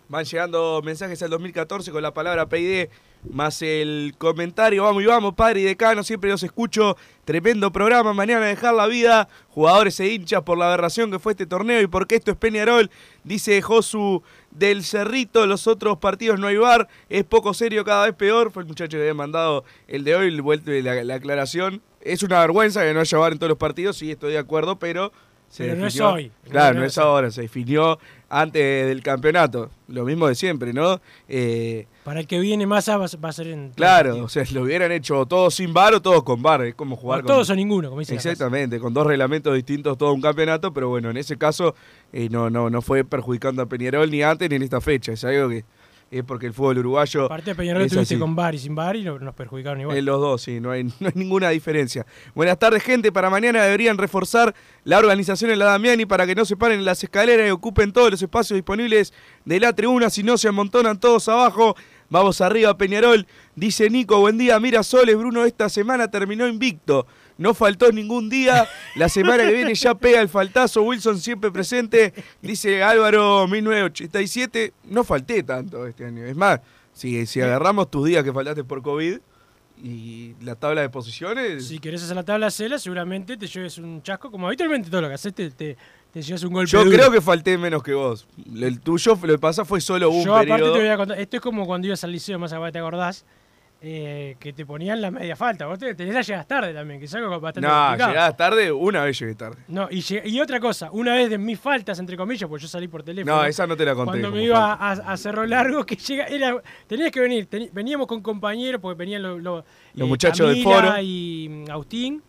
Van llegando mensajes al 2014 con la palabra PID más el comentario. Vamos y vamos, padre y decano, siempre los escucho. Tremendo programa, mañana dejar la vida. Jugadores e hinchas por la aberración que fue este torneo y porque esto es Peñarol. Dice Josu del Cerrito, los otros partidos no hay bar. Es poco serio, cada vez peor. Fue el muchacho que había mandado el de hoy, el vuelto de la, la aclaración. Es una vergüenza que no haya bar en todos los partidos, sí, estoy de acuerdo, pero se Pero no es hoy. Claro, No es ahora, se definió antes del campeonato. Lo mismo de siempre, ¿no? Eh, Para el que viene Massa va, a- va a ser en. claro, o sea, lo hubieran hecho todos sin bar o todos con bar. Es como jugar O con. todos o ninguno, como dice la Exactamente, con dos reglamentos distintos todo un campeonato, pero bueno, en ese caso eh, no, no, no fue perjudicando a Peñarol ni antes ni en esta fecha. Es algo que es porque el fútbol uruguayo. Aparte de Peñarol es tuviste así. con bar y sin bar y lo- nos perjudicaron igual. En los dos, sí, no hay, no hay ninguna diferencia. Buenas tardes, gente. Para mañana deberían reforzar la organización en la Damiani para que no se paren en las escaleras y ocupen todos los espacios disponibles de la tribuna, si no se amontonan todos abajo. Vamos arriba, Peñarol. Dice Nico, buen día. Mira, Soles, Bruno esta semana terminó invicto. No faltó ningún día. La semana que viene ya pega el faltazo. Wilson siempre presente. Dice Álvaro 1987. No falté tanto este año. Es más, si, si agarramos tus días que faltaste por COVID y la tabla de posiciones. Si querés hacer la tabla cela, seguramente te lleves un chasco, como habitualmente todo lo que haces te, te, te llevas un golpe Yo duro. creo que falté menos que vos. El tuyo, lo que pasa fue solo un Yo aparte te voy a contar, esto es como cuando ibas al liceo, más acá te acordás, eh, que te ponían la media falta. Vos te- tenés llegas tarde también, que es algo bastante No, complicado. llegabas tarde, una vez llegué tarde. No, y, y otra cosa, una vez de mis faltas, entre comillas, porque yo salí por teléfono. No, esa no te la conté Cuando me iba a, a Cerro Largo, que llega, era, tenías que venir, veníamos con compañeros, porque venían los, los, Los muchachos del Camila foro. y mm, Agustín.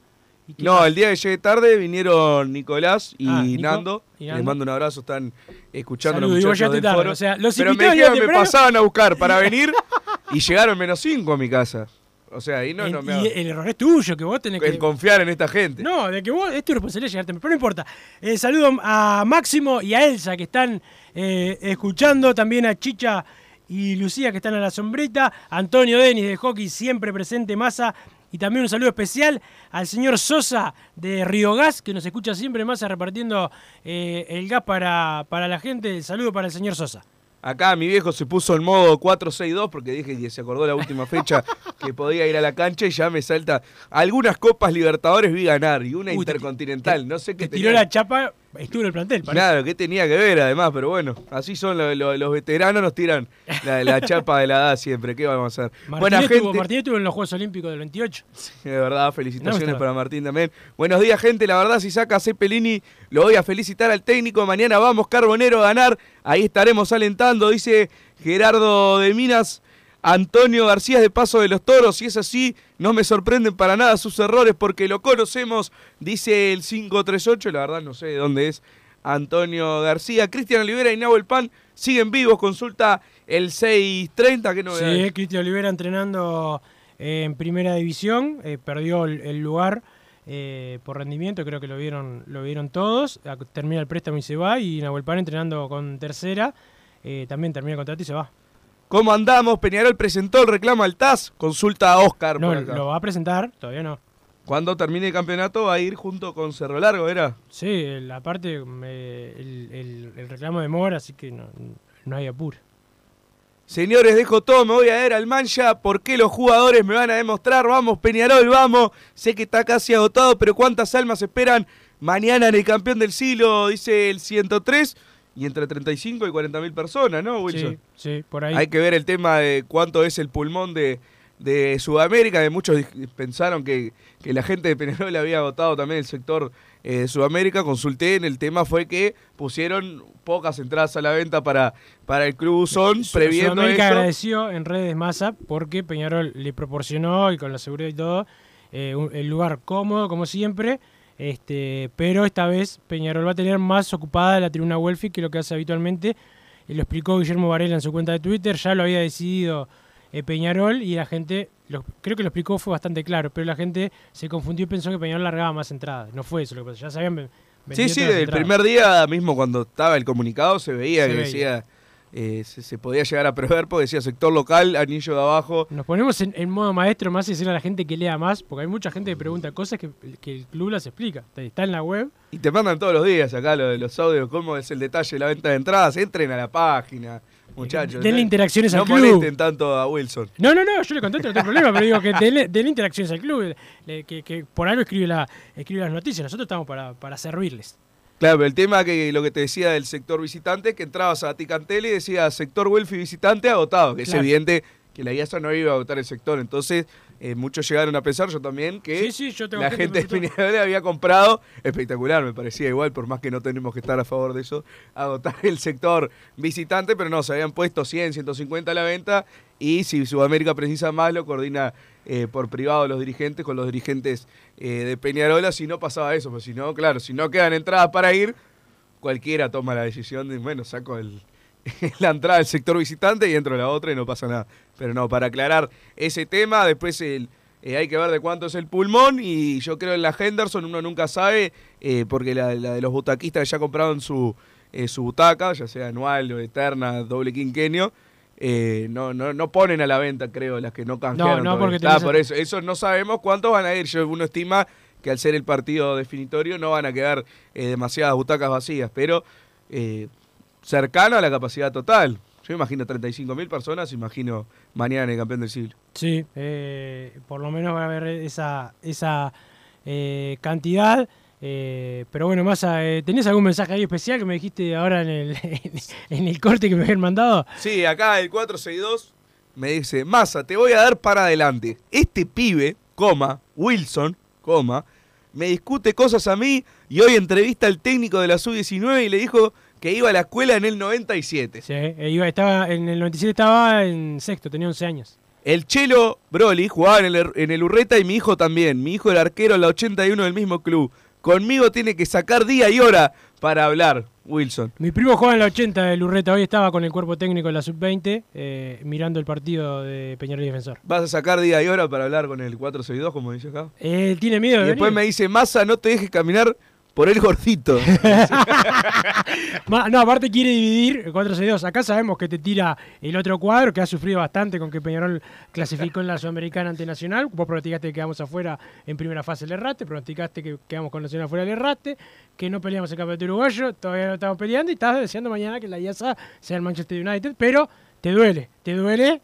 ¿Y quién No, más? el día que llegué tarde vinieron Nicolás y Ah, Nico Nando. y Les mando un abrazo, están escuchando a Saludos, los muchachos del tarde, foro. o sea, los Pero me dijeron, me pasaban a buscar para venir y llegaron menos cinco a mi casa. O sea, ahí no, no me y el error es tuyo, que vos tenés en que... confiar en esta gente. No, de que vos es tu responsabilidad llegarte, pero no importa. Eh, saludo a Máximo y a Elsa que están eh, escuchando, también a Chicha y Lucía que están a la sombrita, Antonio Denis de Hockey siempre presente, Massa, y también un saludo especial al señor Sosa de Río Gas que nos escucha siempre, Massa, repartiendo eh, el gas para, para la gente. El saludo para el señor Sosa. Acá mi viejo se puso en modo 4-6-2 porque dije que se acordó la última fecha que podía ir a la cancha y ya me salta. Algunas copas Libertadores vi ganar y una Uy, te- intercontinental. no sé qué Te tiró la chapa, estuvo en el plantel. parece. Claro, ¿qué tenía que ver además? Pero bueno, así son lo- lo- los veteranos, nos tiran la, la chapa de la edad siempre. ¿Qué vamos a hacer? Buena Martínez, gente. estuvo, Martínez estuvo en los Juegos Olímpicos del 28. De verdad, felicitaciones No, para Martín también. Buenos días, gente. La verdad, si saca Cepelini, lo voy a felicitar al técnico. Mañana vamos, Carbonero, a ganar. Ahí estaremos alentando, dice Gerardo de Minas. Antonio García de Paso de los Toros. Si es así, no me sorprenden para nada sus errores porque lo conocemos, dice el 538. La verdad, no sé de dónde es Antonio García. Cristian Olivera y Nahuel Pan siguen vivos. Consulta el 630. ¿Qué? Sí, Cristian Olivera entrenando eh, en primera división, eh, perdió el, lugar eh, por rendimiento, creo que lo vieron, lo vieron todos. Termina el préstamo y se va. Y Nahuel Pan entrenando con tercera, también termina el contrato y se va. ¿Cómo andamos? Peñarol presentó el reclamo al TAS. Consulta a Oscar. No, lo va a presentar, todavía no. Cuando termine el campeonato va a ir junto con Cerro Largo, ¿era? Sí, la parte, me- el, el- el reclamo de Mora, así que no, no hay apuro. Señores, dejo todo, me voy a ver al mancha. ¿Por qué los jugadores me van a demostrar? Vamos, Peñarol, vamos. Sé que está casi agotado, pero ¿cuántas almas esperan mañana en el campeón del siglo? Dice el 103. Y entre 35 y 40 mil personas, ¿no, Wilson? Sí, sí, por ahí. Hay que ver el tema de cuánto es el pulmón de, de Sudamérica, que muchos pensaron que, que la gente de Peñarol había agotado también el sector eh, de Sudamérica. Consulté, en el tema fue que pusieron pocas entradas a la venta para, para el Club Usón, previendo Sudamérica esto. agradeció en redes Massa porque Peñarol le proporcionó y con la seguridad y todo eh, un- el lugar cómodo como siempre. Este, pero esta vez Peñarol va a tener más ocupada la tribuna Welfi que lo que hace habitualmente. Y lo explicó Guillermo Varela en su cuenta de Twitter. Ya lo había decidido eh, Peñarol y la gente, lo- creo que lo explicó, fue bastante claro. Pero la gente se confundió y pensó que Peñarol largaba más entradas. No fue eso lo que pasó. Ya sabían. Sí, sí, el primer día mismo cuando estaba el comunicado se veía Se que veía. decía, eh, se, se podía llegar a prever porque decía sector local, anillo de abajo. Nos ponemos en, en modo maestro más y decirle a la gente que lea más, porque hay mucha gente que pregunta cosas que, que el club las explica. Está en la web. Y te mandan todos los días acá lo de los audios, cómo es el detalle de la venta de entradas. Entren a la página, muchachos. Denle interacciones no al club. molesten tanto a Wilson. No, no, no, yo le contesto, no tengo problema, pero digo que denle, denle interacciones al club, que, que por algo escribe, la, escribe las noticias. Nosotros estamos para, para servirles. Claro, el tema que lo que te decía del sector visitante, que entrabas a Ticantel y decía sector Welfi visitante agotado, que es evidente que la IASA no iba a agotar el sector. Entonces, eh, muchos llegaron a pensar, yo también, que Sí, sí, yo tengo la gente de Peñarol había comprado, espectacular, me parecía igual, por más que no tenemos que estar a favor de eso, agotar el sector visitante, pero no, se habían puesto 100, 150 a la venta y si Sudamérica precisa más, lo coordina eh, por privado los dirigentes con los dirigentes eh, de Peñarola, si no pasaba eso, pues si no, claro, si no quedan entradas para ir, cualquiera toma la decisión de, bueno, saco el, la entrada del sector visitante y entro a la otra y no pasa nada. Pero no, para aclarar ese tema, después el, eh, hay que ver de cuánto es el pulmón y yo creo en la Henderson uno nunca sabe, porque la, de los butaquistas que ya compraron su, su butaca, ya sea anual o eterna, doble quinquenio, eh, no, no, no ponen a la venta, creo, las que no canjearon. no, todavía. porque Ah, por eso, eso no sabemos cuántos van a ir. Yo, uno estima que al ser el partido definitorio no van a quedar eh, demasiadas butacas vacías, pero eh, cercano a la capacidad total. Yo imagino 35 mil personas, imagino mañana en el campeón del siglo. Sí, por lo menos va a haber esa, esa cantidad. Eh, pero bueno, Massa, eh, ¿tenés algún mensaje ahí especial que me dijiste ahora en el, en el corte que me habían mandado? Sí, acá el 462 me dice, Massa, te voy a dar para adelante. Este pibe, coma, Wilson, coma, me discute cosas a mí y hoy entrevista al técnico de la sub-19 y le dijo que iba a la escuela en el 97. Sí, eh, iba, estaba, en el 97 estaba en sexto, tenía 11 años. El Chelo Broly jugaba en el, en el Urreta y mi hijo también. Mi hijo el arquero en la 81 del mismo club. Conmigo tiene que sacar día y hora para hablar, Wilson. Mi primo juega en la 80 de Lurreta, hoy estaba con el cuerpo técnico de la sub-20 eh, mirando el partido de Peñarol y Defensor. ¿Vas a sacar día y hora para hablar con el 462, como dice acá? Eh, tiene miedo Y de después me dice, Massa, no te dejes caminar por el gordito. No, aparte quiere dividir el 4-6-2. Acá sabemos que te tira el otro cuadro, que ha sufrido bastante con que Peñarol clasificó en la Sudamericana ante Nacional. Vos pronosticaste que quedamos afuera en primera fase del Errate, pronosticaste que quedamos con Nacional fuera del Errate, que no peleamos el campeonato uruguayo, todavía no estamos peleando y estás deseando mañana que la IASA sea el Manchester United, pero te duele, te duele,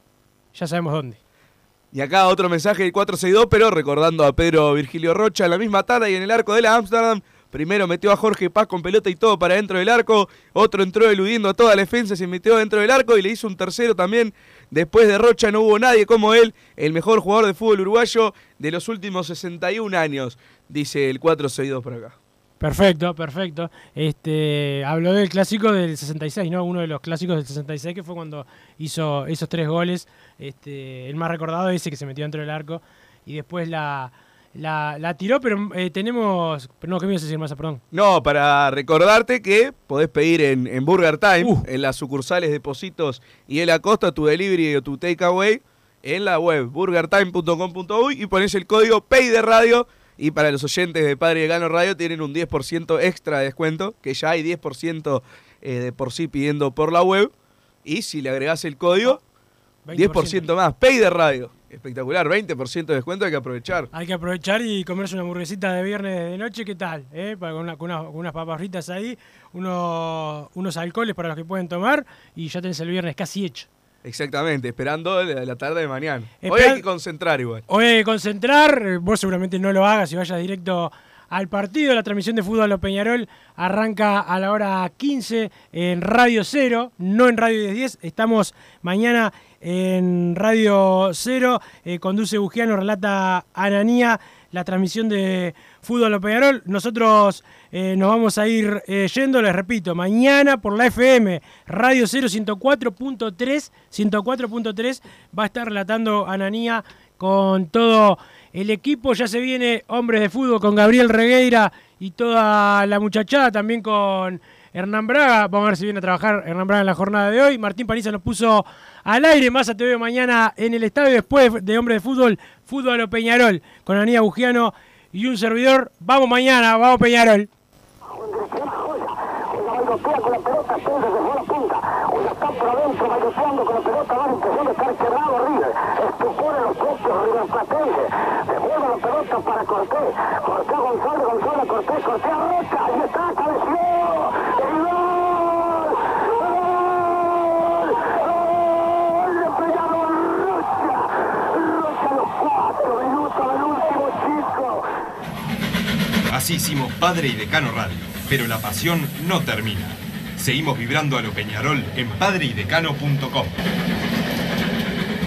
ya sabemos dónde. Y acá otro mensaje del 462, pero recordando a Pedro Virgilio Rocha, en la misma tarde y en el arco de la Amsterdam. Primero metió a Jorge Paz con pelota y todo para dentro del arco. Otro entró eludiendo a toda la defensa, se metió dentro del arco y le hizo un tercero también. Después de Rocha no hubo nadie como él, el mejor jugador de fútbol uruguayo de los últimos 61 años, dice el 462 por acá. Perfecto, perfecto. Este, habló del clásico del 66, ¿no? Uno de los clásicos del 66 que fue cuando hizo esos tres goles. Este, el más recordado ese que se metió dentro del arco y después la, la, la tiró, pero eh, tenemos... No, ¿qué me ibas a decir más? Perdón. No, para recordarte que podés pedir en, en Burger Time, en las sucursales de Positos y en la costa, tu delivery o tu takeaway en la web burgertime.com.uy y pones el código PAY de radio. Y para los oyentes de Padre de Gano Radio tienen un 10% extra de descuento, que ya hay 10% eh, de por sí pidiendo por la web. Y si le agregás el código, 10% más. Pay de radio. Espectacular, 20% de descuento, hay que aprovechar. Hay que aprovechar y comerse una hamburguesita de viernes de noche, ¿qué tal? ¿Eh? Con, una- con una- con unas papas fritas ahí, unos, unos alcoholes para los que pueden tomar y ya tenés el viernes casi hecho. Exactamente, esperando la, tarde de mañana. Hoy hay que concentrar igual. Hoy hay que concentrar, vos seguramente no lo hagas y vayas directo al partido. La transmisión de fútbol a Peñarol arranca a la hora 15 en Radio Cero, no en Radio 1010. Estamos mañana en Radio Cero. Eh, conduce Bugiano, relata Ananía la transmisión de fútbol a Peñarol. Nosotros eh, nos vamos a ir eh, yendo, les repito, mañana por la FM, Radio 0 104.3, 104.3 va a estar relatando Ananía con todo el equipo. Ya se viene Hombres de Fútbol con Gabriel Regueira y toda la muchachada, también con Hernán Braga. Vamos a ver si viene a trabajar Hernán Braga en la jornada de hoy. Martín Paniza nos puso al aire. Más te veo mañana en el estadio después de Hombres de Fútbol, Fútbol lo Peñarol, con Anía Bugiano y un servidor. Vamos mañana, vamos Peñarol la impresión de estar quebrado River. Estupor en Platense. Devuelve la pelota para Cortés. Cortés González, González Cortés, Cortés a Rocha. Ahí está, cabeció. ¡El gol! Así hicimos Padre y Decano Radio, pero la pasión no termina. Seguimos vibrando a lo Peñarol en padreidecano.com.